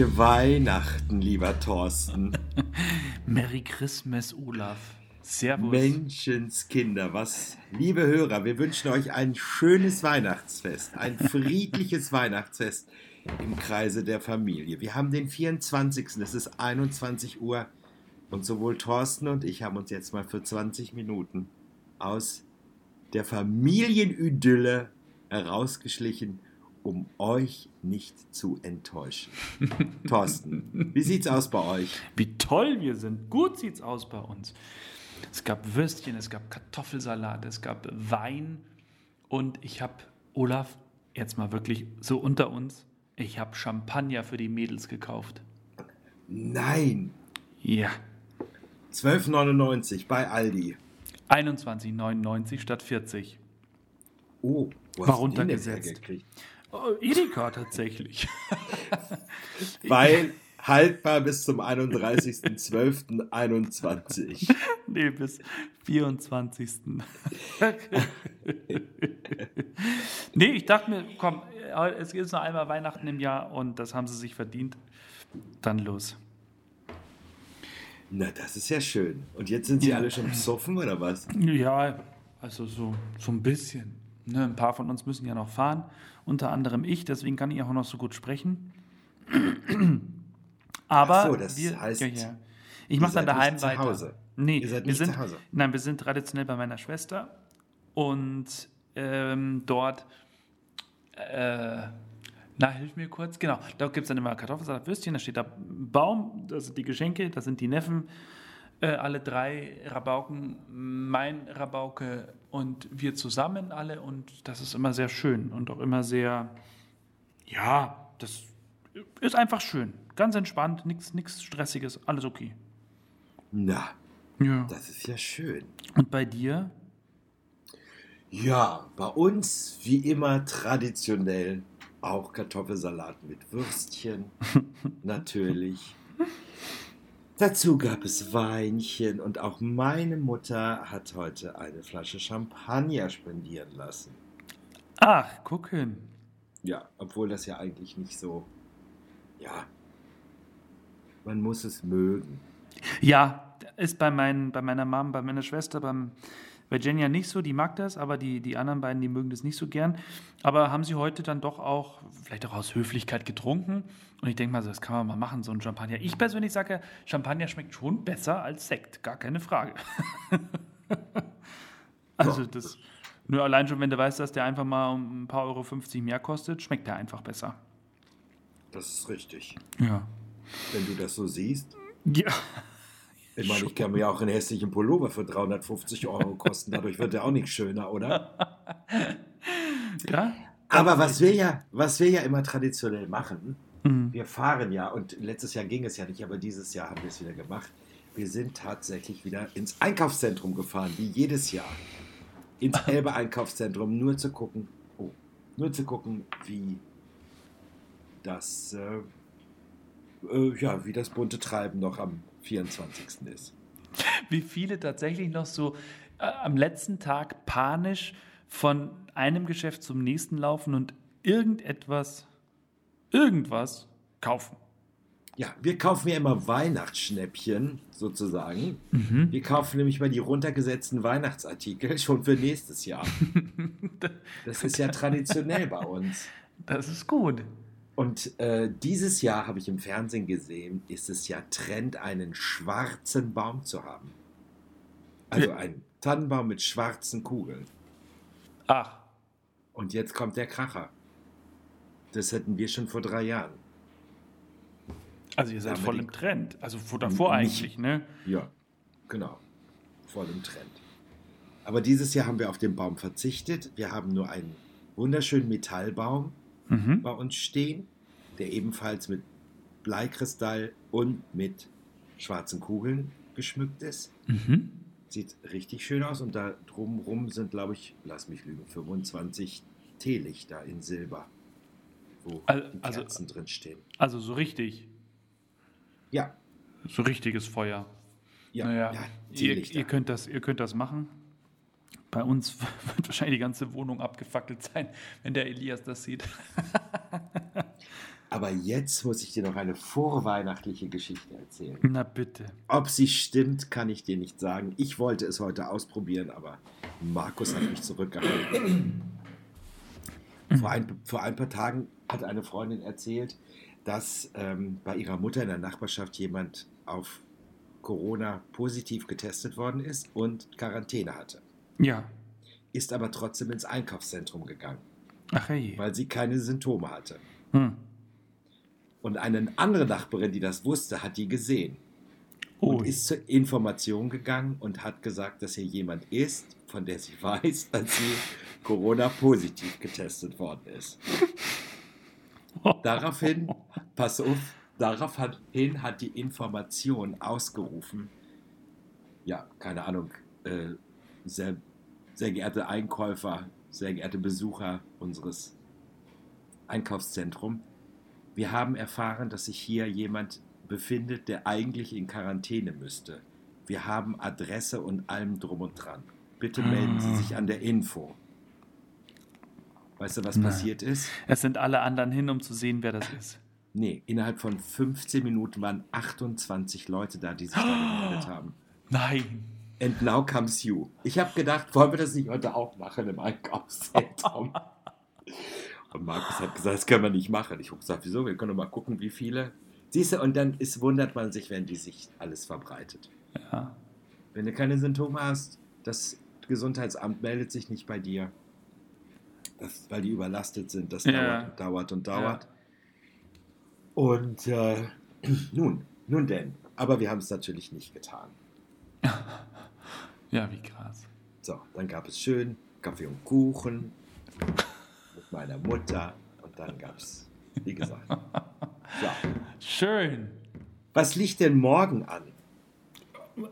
Fröhliche Weihnachten, lieber Thorsten. Merry Christmas, Olaf. Servus. Menschenskinder, was, liebe Hörer, wir wünschen euch ein schönes Weihnachtsfest, ein friedliches Weihnachtsfest im Kreise der Familie. Wir haben den 24. Es ist 21 Uhr und sowohl Thorsten und ich haben uns jetzt mal für 20 Minuten aus der Familienidylle herausgeschlichen, um euch nicht zu enttäuschen. Thorsten, wie sieht's aus bei euch? Wie toll wir sind. Gut sieht's aus bei uns. Es gab Würstchen, es gab Kartoffelsalat, es gab Wein und ich habe, Olaf, jetzt mal wirklich so unter uns, ich habe Champagner für die Mädels gekauft. Nein! Ja. 12,99 bei Aldi. 21,99 statt 40. Oh, wo War runtergesetzt. Oh, Edeka tatsächlich. Weil haltbar bis zum 31.12.21. nee, bis 24. nee, ich dachte mir, komm, es ist noch einmal Weihnachten im Jahr und das haben sie sich verdient. Dann los. Na, das ist ja schön. Und jetzt sind sie ja. alle schon besoffen oder was? Ja, also so, so ein bisschen. Ne, ein paar von uns müssen ja noch fahren, unter anderem ich, deswegen kann ich auch noch so gut sprechen. Aber so, das wir, heißt, ja, ja. ich mache dann daheim weiter. Hause. Nee, ihr seid wir nicht sind, zu Hause. Nein, wir sind traditionell bei meiner Schwester und ähm, dort, äh, na, hilf mir kurz, genau, da gibt es dann immer Kartoffelsalat, Würstchen, da steht da Baum, das sind die Geschenke, das sind die Neffen, äh, alle drei Rabauken, mein Rabauke und wir zusammen alle und das ist immer sehr schön und auch immer sehr, ja, das ist einfach schön. Ganz entspannt, nichts Stressiges, alles okay. Na, ja. das ist ja schön. Und bei dir? Ja, bei uns wie immer traditionell auch Kartoffelsalat mit Würstchen, natürlich. Dazu gab es Weinchen und auch meine Mutter hat heute eine Flasche Champagner spendieren lassen. Ach, gucken. Ja, obwohl das ja eigentlich nicht so ja, man muss es mögen. Ja, ist bei, mein, bei meiner Mom, bei meiner Schwester, beim, Jenja nicht so, die mag das, aber die, die anderen beiden, die mögen das nicht so gern. Aber haben sie heute dann doch auch, vielleicht auch aus Höflichkeit getrunken. Und ich denke mal, das kann man mal machen, so ein Champagner. Ich persönlich sage, Champagner schmeckt schon besser als Sekt, gar keine Frage. also das, nur allein schon, wenn du weißt, dass der einfach mal um ein paar Euro 50 mehr kostet, schmeckt der einfach besser. Das ist richtig. Ja. Wenn du das so siehst. Ja. Ich meine, ich kann mir ja auch einen hässlichen Pullover für 350 Euro kosten. Dadurch wird der auch nicht schöner, oder? ja. Aber was wir ja, was wir ja immer traditionell machen, mhm. wir fahren ja, und letztes Jahr ging es ja nicht, aber dieses Jahr haben wir es wieder gemacht. Wir sind tatsächlich wieder ins Einkaufszentrum gefahren, wie jedes Jahr. Ins Elbe Einkaufszentrum, nur zu gucken, oh, nur zu gucken, wie das, äh, äh, ja, wie das bunte Treiben noch am 24. ist. Wie viele tatsächlich noch so äh, am letzten Tag panisch von einem Geschäft zum nächsten laufen und irgendetwas, irgendwas kaufen. Ja, wir kaufen ja immer Weihnachtsschnäppchen sozusagen. Mhm. Wir kaufen nämlich mal die runtergesetzten Weihnachtsartikel schon für nächstes Jahr. Das ist ja traditionell bei uns. Das ist gut. Und äh, dieses Jahr habe ich im Fernsehen gesehen, ist es ja Trend, einen schwarzen Baum zu haben. Also ein Tannenbaum mit schwarzen Kugeln. Ach. Und jetzt kommt der Kracher. Das hätten wir schon vor drei Jahren. Also ihr seid voll im Trend. Also vor davor eigentlich, ne? Ja, genau. Voll im Trend. Aber dieses Jahr haben wir auf den Baum verzichtet. Wir haben nur einen wunderschönen Metallbaum mhm. bei uns stehen, der ebenfalls mit Bleikristall und mit schwarzen Kugeln geschmückt ist. Mhm. Sieht richtig schön aus und da drumherum sind, glaube ich, lass mich lügen, 25 Teelichter in Silber, wo also, die Kerzen drin stehen. Also so richtig. Ja. So richtiges Feuer. Ja, naja, ja ihr, ihr, könnt das, ihr könnt das machen. Bei uns wird wahrscheinlich die ganze Wohnung abgefackelt sein, wenn der Elias das sieht. Aber jetzt muss ich dir noch eine vorweihnachtliche Geschichte erzählen. Na bitte. Ob sie stimmt, kann ich dir nicht sagen. Ich wollte es heute ausprobieren, aber Markus hat mich zurückgehalten. Vor ein, vor ein paar Tagen hat eine Freundin erzählt, dass ähm, bei ihrer Mutter in der Nachbarschaft jemand auf Corona positiv getestet worden ist und Quarantäne hatte. Ja. Ist aber trotzdem ins Einkaufszentrum gegangen, Ach hey. weil sie keine Symptome hatte. Hm. Und eine andere Nachbarin, die das wusste, hat die gesehen. Oh, und ist zur Information gegangen und hat gesagt, dass hier jemand ist, von der sie weiß, dass sie Corona-positiv getestet worden ist. Daraufhin, pass auf, daraufhin hat die Information ausgerufen, ja, keine Ahnung, äh, sehr, geehrte Einkäufer, sehr geehrte Besucher unseres Einkaufszentrums, wir haben erfahren, dass sich hier jemand befindet, der eigentlich in Quarantäne müsste. Wir haben Adresse und allem drum und dran. Bitte melden Sie sich an der Info. Weißt du, was Na. passiert ist? es sind alle anderen hin, um zu sehen, wer das ist. Nee, innerhalb von 15 Minuten waren 28 Leute da, die sich da gemeldet haben. Nein. And now comes you. Ich habe gedacht, wollen wir das nicht heute auch machen im Einkaufszentrum? Und Markus hat gesagt, das können wir nicht machen. Ich habe gesagt, wieso? Wir können doch mal gucken, wie viele. Siehst du, und dann ist, wundert man sich, wenn die sich alles verbreitet. Ja. Wenn du keine Symptome hast, das Gesundheitsamt meldet sich nicht bei dir, das, weil die überlastet sind. Das Ja. dauert und dauert und dauert. Und äh, nun, nun denn. Aber wir haben es natürlich nicht getan. Ja, wie krass. So, dann gab es schön Kaffee und Kuchen mit meiner Mutter und dann gab es, wie gesagt. So. Schön. Was liegt denn morgen an?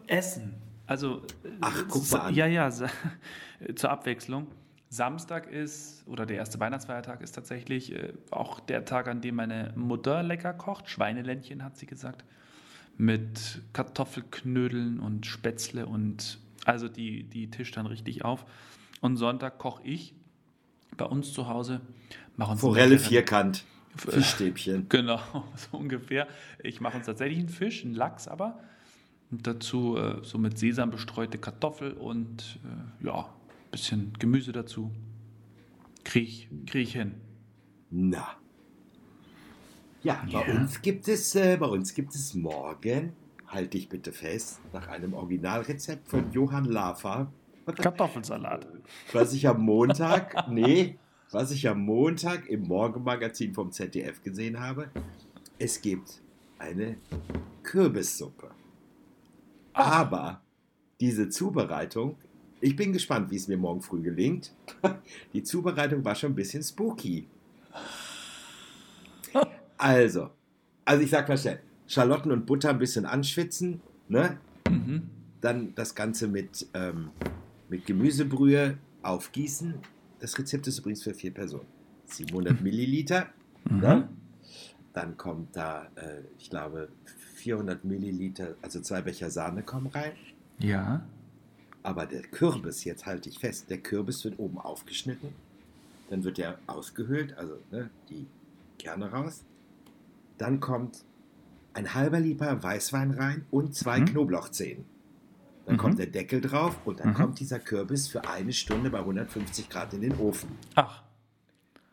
Essen. Also, Ach, äh, guck mal an. Ja, ja, zur Abwechslung. Samstag ist, oder der erste Weihnachtsfeiertag ist tatsächlich äh, auch der Tag, an dem meine Mutter lecker kocht. Schweineländchen hat sie gesagt. Mit Kartoffelknödeln und Spätzle und also die, die tischt dann richtig auf. Und Sonntag koche ich bei uns zu Hause. Mach uns Forelle vierkant, Fischstäbchen. Genau, so ungefähr. Ich mache uns tatsächlich einen Fisch, einen Lachs aber. Und dazu äh, so mit Sesam bestreute Kartoffel und äh, ja, ein bisschen Gemüse dazu. Krieg ich, krieg ich hin. Na. Ja, bei Ja. uns gibt es, äh, bei uns gibt es morgen, halte ich bitte fest, nach einem Originalrezept von Johann Lafer, Kartoffelsalat. was ich am Montag, nee, was ich am Montag im Morgenmagazin vom ZDF gesehen habe. Es gibt eine Kürbissuppe. Aber diese Zubereitung, ich bin gespannt, wie es mir morgen früh gelingt. Die Zubereitung war schon ein bisschen spooky. Also, also ich sag mal schnell, Schalotten und Butter ein bisschen anschwitzen, ne? Mhm. Dann das Ganze mit, ähm, mit Gemüsebrühe aufgießen. Das Rezept ist übrigens für vier Personen. 700 Milliliter. Mhm. Ne? Dann kommt da, äh, ich glaube, 400 Milliliter, also zwei Becher Sahne kommen rein. Ja. Aber der Kürbis, jetzt halte ich fest, der Kürbis wird oben aufgeschnitten. Dann wird er ausgehöhlt, also ne, die Kerne raus. Dann kommt ein halber Liter Weißwein rein und zwei Mhm. Knoblauchzehen. Dann Mhm. kommt der Deckel drauf und dann Mhm. kommt dieser Kürbis für eine Stunde bei 150 Grad in den Ofen. Ach,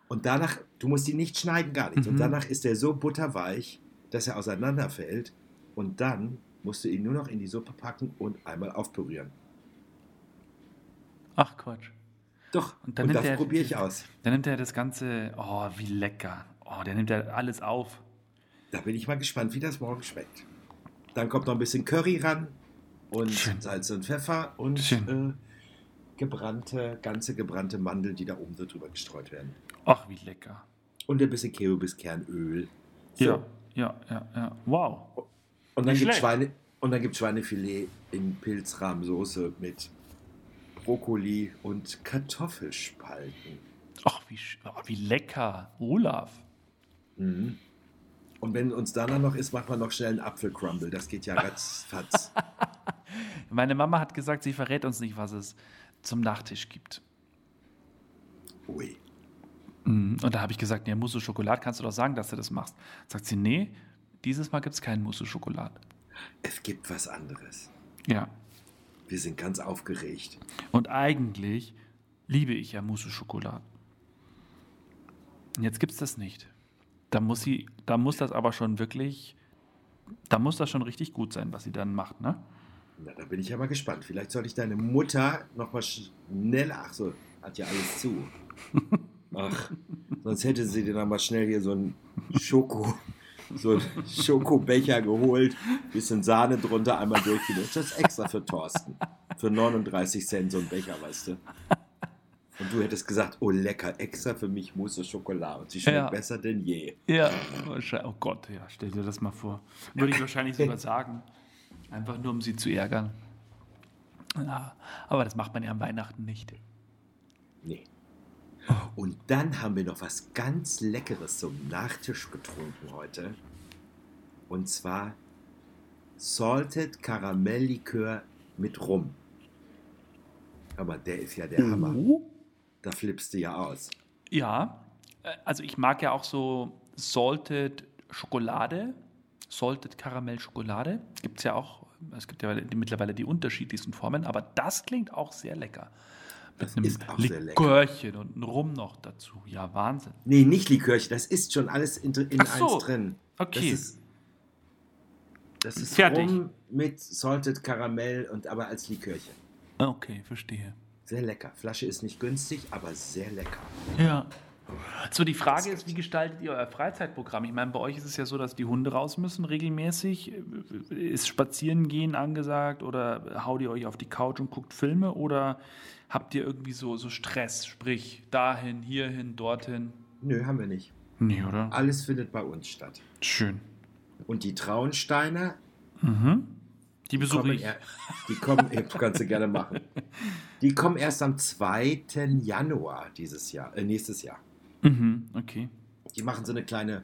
Und danach, du musst ihn nicht schneiden, gar nicht. Und Mhm. danach ist er so butterweich, dass er auseinanderfällt. Und dann musst du ihn nur noch in die Suppe packen und einmal aufpürieren. ach Quatsch. Doch, Und und, dann nimmt das er- probiere ich aus. Dann nimmt er das Ganze, oh, wie lecker. Oh, der nimmt ja alles auf. Da bin ich mal gespannt, wie das morgen schmeckt. Dann kommt noch ein bisschen Curry ran und Schön. Salz und Pfeffer und äh, gebrannte, ganze gebrannte Mandeln, die da oben so drüber gestreut werden. Ach, wie lecker. Und ein bisschen Kürbiskernöl. So. Ja, ja, ja, ja. Wow. Und dann gibt. Schweine und dann gibt Schweinefilet in Pilzrahmsoße mit Brokkoli und Kartoffelspalten. Ach, wie, wie lecker. Olaf. Mhm. Und wenn uns danach noch ist, macht man noch schnell einen Apfelcrumble. Das geht ja ratzfatz. Meine Mama hat gesagt, sie verrät uns nicht, was es zum Nachtisch gibt. Ui. Mhm. Und da habe ich gesagt, ja, Mousse Schokolade, kannst du doch sagen, dass du das machst. Sagt sie, nee, dieses Mal gibt es keinen Mousse Schokolade. Es gibt was anderes. Ja. Wir sind ganz aufgeregt. Und eigentlich liebe ich ja Mousse Schokolade. Und jetzt gibt es das nicht. Da muss sie, da muss das aber schon wirklich, da muss das schon richtig gut sein, was sie dann macht, ne? Na, da bin ich ja mal gespannt. Vielleicht soll ich deine Mutter noch mal schneller. Ach so, hat ja alles zu. Ach, sonst hätte sie dir noch mal schnell hier so ein Schoko, so einen Schokobecher geholt, bisschen Sahne drunter, einmal durchgemischt. Das ist extra für Thorsten. Für 39 Cent so ein Becher, weißt du. Und du hättest gesagt, oh lecker, extra für mich Mousse Schokolade. Und sie schmeckt Ja. besser denn je. Ja, wahrscheinlich- oh Gott, ja, stell dir das mal vor. Würde ich wahrscheinlich sogar sagen. Einfach nur, um sie zu ärgern. Ja, aber das macht man ja am Weihnachten nicht. Nee. Und dann haben wir noch was ganz Leckeres zum Nachtisch getrunken heute. Und zwar Salted Karamelllikör mit Rum. Aber der ist ja der Hammer. Oh. Da flippst du ja aus. Ja, äh, also ich mag ja auch so Salted Schokolade, Salted Karamell Schokolade. Gibt es ja auch, es gibt ja mittlerweile die unterschiedlichsten Formen, aber das klingt auch sehr lecker. Mit Das einem ist auch sehr lecker. Likörchen und einem Rum noch dazu. Ja, Wahnsinn. Nee, nicht Likörchen, das ist schon alles in, in Ach so, eins drin. okay. Das ist, das ist Fertig. Rum mit Salted Karamell und aber als Likörchen. Okay, verstehe. Sehr lecker. Flasche ist nicht günstig, aber sehr lecker. Ja. So, die Frage ist, wie gestaltet ihr euer Freizeitprogramm? Ich meine, bei euch ist es ja so, dass die Hunde raus müssen regelmäßig. Ist Spazierengehen angesagt oder haut ihr euch auf die Couch und guckt Filme oder habt ihr irgendwie so, so Stress? Sprich, dahin, hierhin, dorthin? Nö, haben wir nicht. Nee, oder? Alles findet bei uns statt. Schön. Und die Traunsteiner Mhm. Die besuche ich. er, die kommen, kannst du gerne machen. Die kommen erst am 2. Januar dieses Jahr, äh, nächstes Jahr. Mhm, okay. Die machen so eine kleine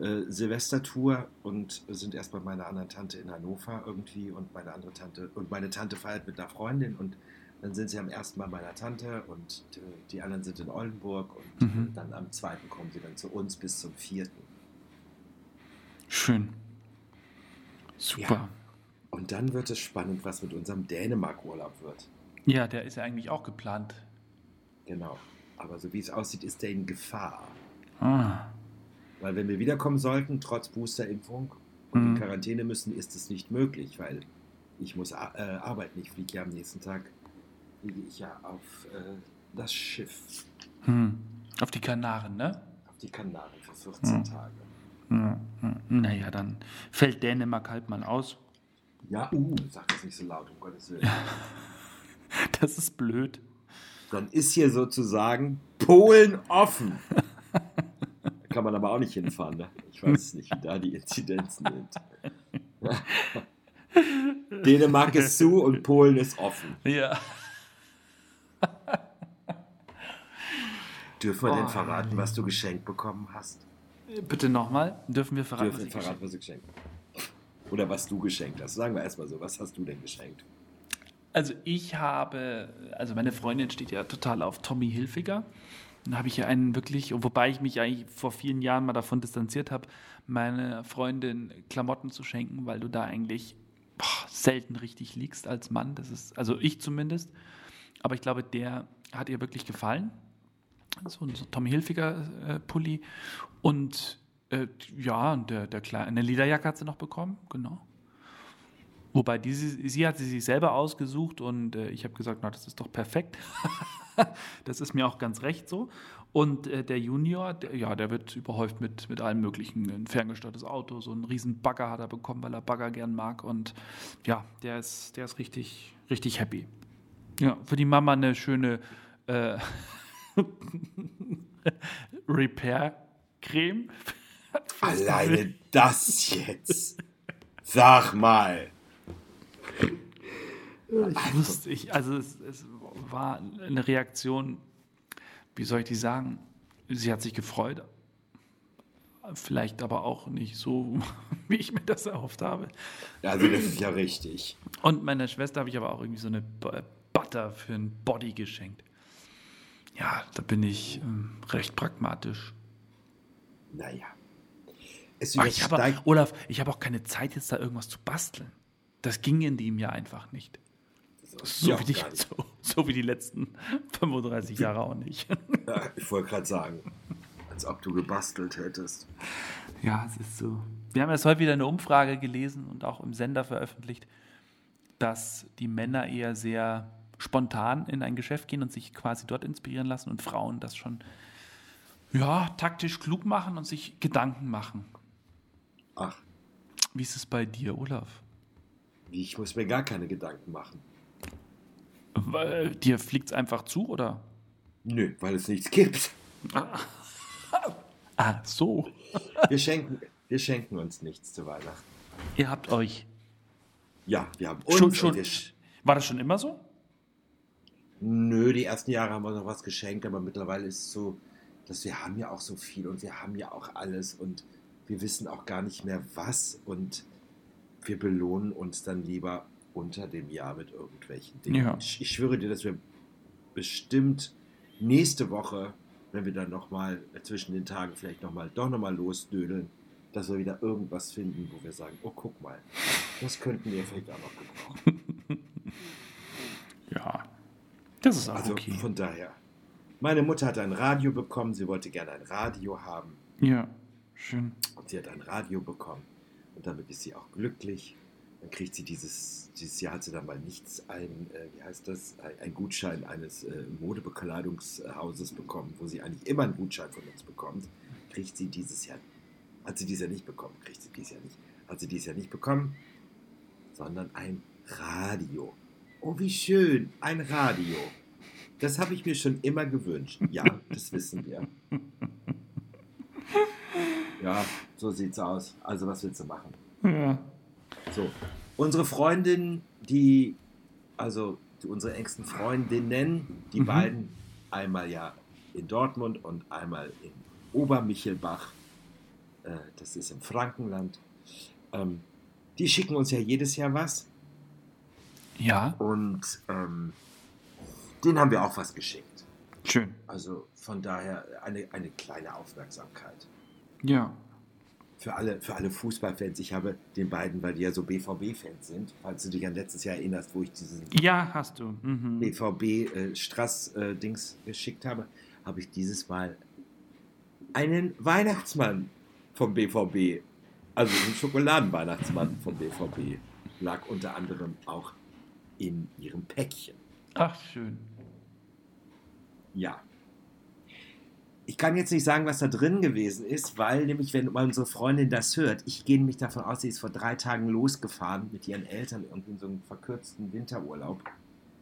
äh, Silvestertour und sind erst bei meiner anderen Tante in Hannover irgendwie und meine andere Tante und meine Tante feiert mit einer Freundin und dann sind sie am ersten bei meiner Tante und äh, die anderen sind in Oldenburg und Mhm. äh, dann am zweiten kommen sie dann zu uns bis zum vierten. Schön. Super. Ja. Und dann wird es spannend, was mit unserem Dänemark-Urlaub wird. Ja, der ist ja eigentlich auch geplant. Genau. Aber so wie es aussieht, ist der in Gefahr. Ah. Weil wenn wir wiederkommen sollten, trotz Boosterimpfung und Mhm. in Quarantäne müssen, ist es nicht möglich, weil ich muss äh, arbeiten. Ich fliege ja am nächsten Tag, fliege ich ja auf äh, das Schiff, Hm. Auf die Kanaren, ne? auf die Kanaren für 14 Mhm. Tage. Ja, ja. Naja, dann fällt Dänemark halt mal aus. Ja, uh, sag das nicht so laut, um Gottes Willen. Das ist blöd. Dann ist hier sozusagen Polen offen. Da kann man aber auch nicht hinfahren. Ne? Ich weiß nicht, wie da die Inzidenzen sind. Dänemark ist zu und Polen ist offen. Ja. Dürfen wir denn Oh, verraten, was du geschenkt bekommen hast? Bitte nochmal. Dürfen wir verraten, Dürfen was wir ich verraten, was du geschenkt hast? Oder was du geschenkt hast. Sagen wir erstmal so, was hast du denn geschenkt? Also ich habe, also meine Freundin steht ja total auf Tommy Hilfiger. Dann habe ich ja einen wirklich, wobei ich mich eigentlich vor vielen Jahren mal davon distanziert habe, meine Freundin Klamotten zu schenken, weil du da eigentlich boah, selten richtig liegst als Mann. Das ist, also ich zumindest. Aber ich glaube, der hat ihr wirklich gefallen. So ein Tommy Hilfiger äh, Pulli. Und äh, ja, der, der Kleine, eine Lederjacke hat sie noch bekommen, genau. Wobei diese, sie hat sie sich selber ausgesucht und äh, ich habe gesagt, na, das ist doch perfekt. das ist mir auch ganz recht so. Und äh, der Junior, der, ja, der wird überhäuft mit, mit allem Möglichen. Ein ferngesteuertes Auto, so einen riesen Bagger hat er bekommen, weil er Bagger gern mag. Und ja, der ist, der ist richtig, richtig happy. Ja, für die Mama eine schöne äh, Repair-Creme. Alleine das jetzt. Sag mal. Ich wusste, ich, also es, es war eine Reaktion, wie soll ich die sagen? Sie hat sich gefreut. Vielleicht aber auch nicht so, wie ich mir das erhofft habe. Also das ist ja richtig. Und meiner Schwester habe ich aber auch irgendwie so eine Butter für ein Body geschenkt. Ja, da bin ich ähm, recht pragmatisch. Naja. Es Ach, ich habe. Olaf, ich habe auch keine Zeit, jetzt da irgendwas zu basteln. Das ging in dem Jahr einfach nicht. So, Ja, wie, die, so, so wie die letzten 35 Jahre auch nicht. Ja, ich wollte gerade sagen, als ob du gebastelt hättest. Ja, es ist so. Wir haben jetzt heute wieder eine Umfrage gelesen und auch im Sender veröffentlicht, dass die Männer eher sehr spontan in ein Geschäft gehen und sich quasi dort inspirieren lassen und Frauen das schon ja, taktisch klug machen und sich Gedanken machen. Ach, Wie ist es bei dir, Olaf? ich muss mir gar keine Gedanken machen. Weil, dir fliegt es einfach zu, oder? Nö, weil es nichts gibt. Ah, so. Wir schenken, wir schenken uns nichts zu Weihnachten. Ihr habt euch. Ja, wir haben uns. Schon, schon, sch- war das schon immer so? nö, die ersten Jahre haben wir noch was geschenkt, aber mittlerweile ist es so, dass wir haben ja auch so viel und wir haben ja auch alles und wir wissen auch gar nicht mehr was und wir belohnen uns dann lieber unter dem Jahr mit irgendwelchen Dingen. Ja. Ich, ich schwöre dir, dass wir bestimmt nächste Woche, wenn wir dann nochmal zwischen den Tagen vielleicht nochmal doch nochmal losdödeln, dass wir wieder irgendwas finden, wo wir sagen, oh guck mal, das könnten wir vielleicht auch noch gebrauchen. Ja. Das ist auch Also okay. von daher. Meine Mutter hat ein Radio bekommen, sie wollte gerne ein Radio haben Ja, schön. und sie hat ein Radio bekommen und damit ist sie auch glücklich. Dann kriegt sie dieses, dieses Jahr hat sie dann mal nichts, ein, äh, wie heißt das, ein, ein Gutschein eines äh, Modebekleidungshauses bekommen, wo sie eigentlich immer einen Gutschein von uns bekommt. Kriegt sie dieses Jahr, hat sie dieses Jahr nicht bekommen, kriegt sie dieses Jahr nicht, hat sie dieses Jahr nicht bekommen, sondern ein Radio. Oh, wie schön, ein Radio. Das habe ich mir schon immer gewünscht. Ja, das wissen wir. Ja, so sieht's aus. Also, was willst du machen? Ja. So, unsere Freundin, die, also die, unsere engsten Freundinnen, die Mhm. beiden, einmal ja in Dortmund und einmal in Obermichelbach, äh, das ist im Frankenland, ähm, die schicken uns ja jedes Jahr was Ja, und ähm, denen haben wir auch was geschickt. schön. Also von daher eine, eine kleine Aufmerksamkeit. Ja. Für alle, für alle Fußballfans, ich habe den beiden, weil die ja so BVB-Fans sind, falls du dich an letztes Jahr erinnerst, wo ich diesen Ja, hast du. Mhm. BVB-Strass-Dings äh, geschickt habe, habe ich dieses Mal einen Weihnachtsmann vom BVB, also einen Schokoladenweihnachtsmann vom BVB, lag unter anderem auch in ihrem Päckchen. Ach, schön. Ja. Ich kann jetzt nicht sagen, was da drin gewesen ist, weil nämlich, wenn unsere Freundin das hört, ich gehe nämlich davon aus, sie ist vor drei Tagen losgefahren mit ihren Eltern und in so einem verkürzten Winterurlaub.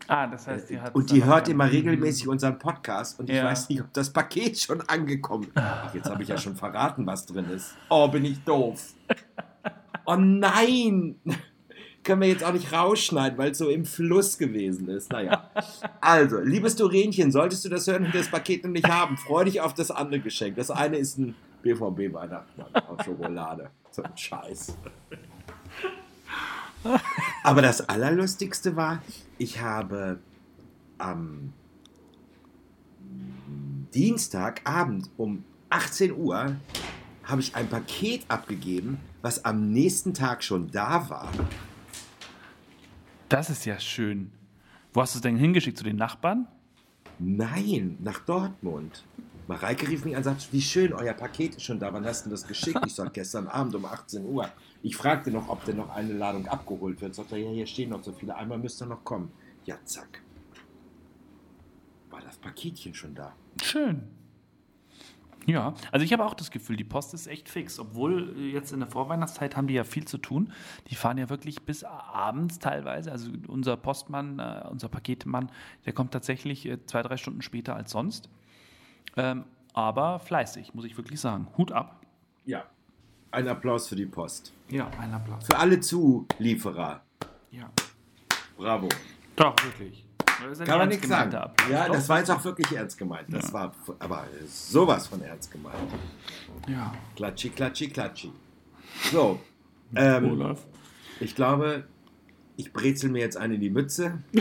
Ah, das heißt, sie hat. Und die hört immer regelmäßig unseren Podcast und ich Ja. weiß nicht, ob das Paket schon angekommen ist. Ach, jetzt habe ich ja schon verraten, was drin ist. Oh, bin ich doof. Oh nein! Können wir jetzt auch nicht rausschneiden, weil es so im Fluss gewesen ist. Naja. Also, liebes Dorenchen, solltest du das hören und das Paket noch nicht haben, freu dich auf das andere Geschenk. Das eine ist ein BVB-Weihnachtsmann auf Schokolade. So ein Scheiß. Aber das Allerlustigste war, ich habe am Dienstagabend um 18 Uhr habe ich ein Paket abgegeben, was am nächsten Tag schon da war. Das ist ja schön. Wo hast du es denn hingeschickt? Zu den Nachbarn? Nein, nach Dortmund. Mareike rief mich an und sagte, wie schön, euer Paket ist schon da. Wann hast du das geschickt? Ich sag, gestern Abend um 18 Uhr. Ich fragte noch, ob denn noch eine Ladung abgeholt wird. Sagt er, ja, hier stehen noch so viele. Einmal müsste noch kommen. Ja, zack. War das Paketchen schon da? Schön. Ja, also ich habe auch das Gefühl, die Post ist echt fix. Obwohl äh, jetzt in der Vorweihnachtszeit haben die ja viel zu tun. Die fahren ja wirklich bis abends teilweise. Also unser Postmann, äh, unser Paketmann, der kommt tatsächlich äh, zwei, drei Stunden später als sonst. Ähm, aber fleißig, muss ich wirklich sagen. Hut ab. Ja. Ein Applaus für die Post. Ja, ein Applaus. Für alle Zulieferer. Ja. Bravo. Doch, wirklich. Kann man nichts sagen. Applaus. Ja, Doch. das war jetzt auch wirklich ernst gemeint. Das war f- aber sowas von ernst gemeint. Ja. Klatschi, klatschi, klatschi. So. Ähm, ich glaube, ich brezel mir jetzt eine in die Mütze.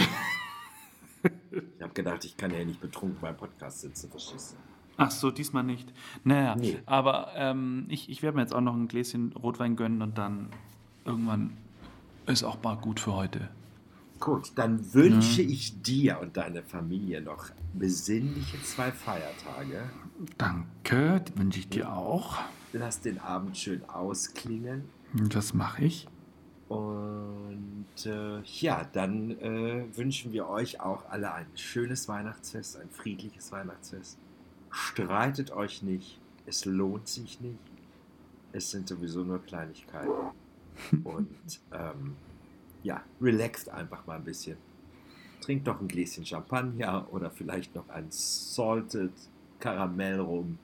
Ich habe gedacht, ich kann ja nicht betrunken beim Podcast sitzen, verstehst du? Ach so, diesmal nicht. Naja, Nee. aber ähm, ich, ich werde mir jetzt auch noch ein Gläschen Rotwein gönnen und dann irgendwann ist auch mal gut für heute. Gut, dann wünsche ich dir und deiner Familie noch besinnliche zwei Feiertage. Danke, die wünsche ich dir auch. Lass den Abend schön ausklingen. Das mache ich. Und äh, ja, dann äh, wünschen wir euch auch alle ein schönes Weihnachtsfest, ein friedliches Weihnachtsfest. Streitet euch nicht, es lohnt sich nicht. Es sind sowieso nur Kleinigkeiten. Und ähm, ja, relaxt einfach mal ein bisschen. Trinkt doch ein Gläschen Champagner oder vielleicht noch ein Salted Karamell rum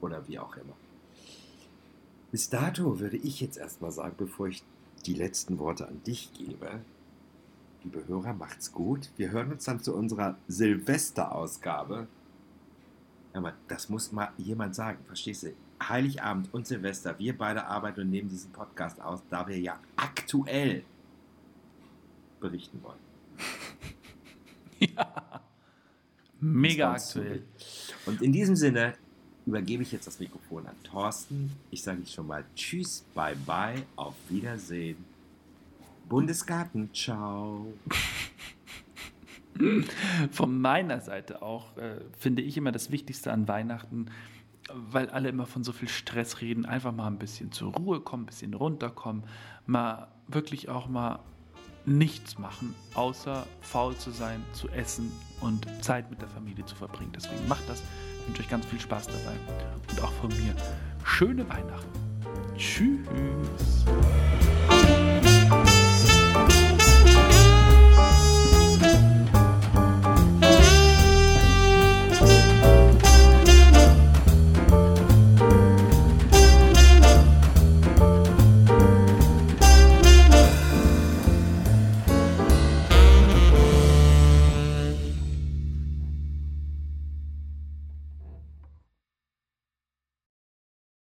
oder wie auch immer. Bis dato würde ich jetzt erstmal sagen, bevor ich die letzten Worte an dich gebe. Liebe Hörer, macht's gut. Wir hören uns dann zu unserer Silvesterausgabe. Das muss mal jemand sagen, verstehst du? Heiligabend und Silvester, wir beide arbeiten und nehmen diesen Podcast aus, da wir ja aktuell berichten wollen. Mega Das war aktuell. Und in diesem Sinne übergebe ich jetzt das Mikrofon an Thorsten. Ich sage schon mal Tschüss, bye bye, auf Wiedersehen. Bundesgarten, ciao. Von meiner Seite auch äh, finde ich immer das Wichtigste an Weihnachten, weil alle immer von so viel Stress reden, einfach mal ein bisschen zur Ruhe kommen, ein bisschen runterkommen, mal wirklich auch mal nichts machen, außer faul zu sein, zu essen und Zeit mit der Familie zu verbringen. Deswegen macht das. Ich wünsche euch ganz viel Spaß dabei und auch von mir schöne Weihnachten. Tschüss.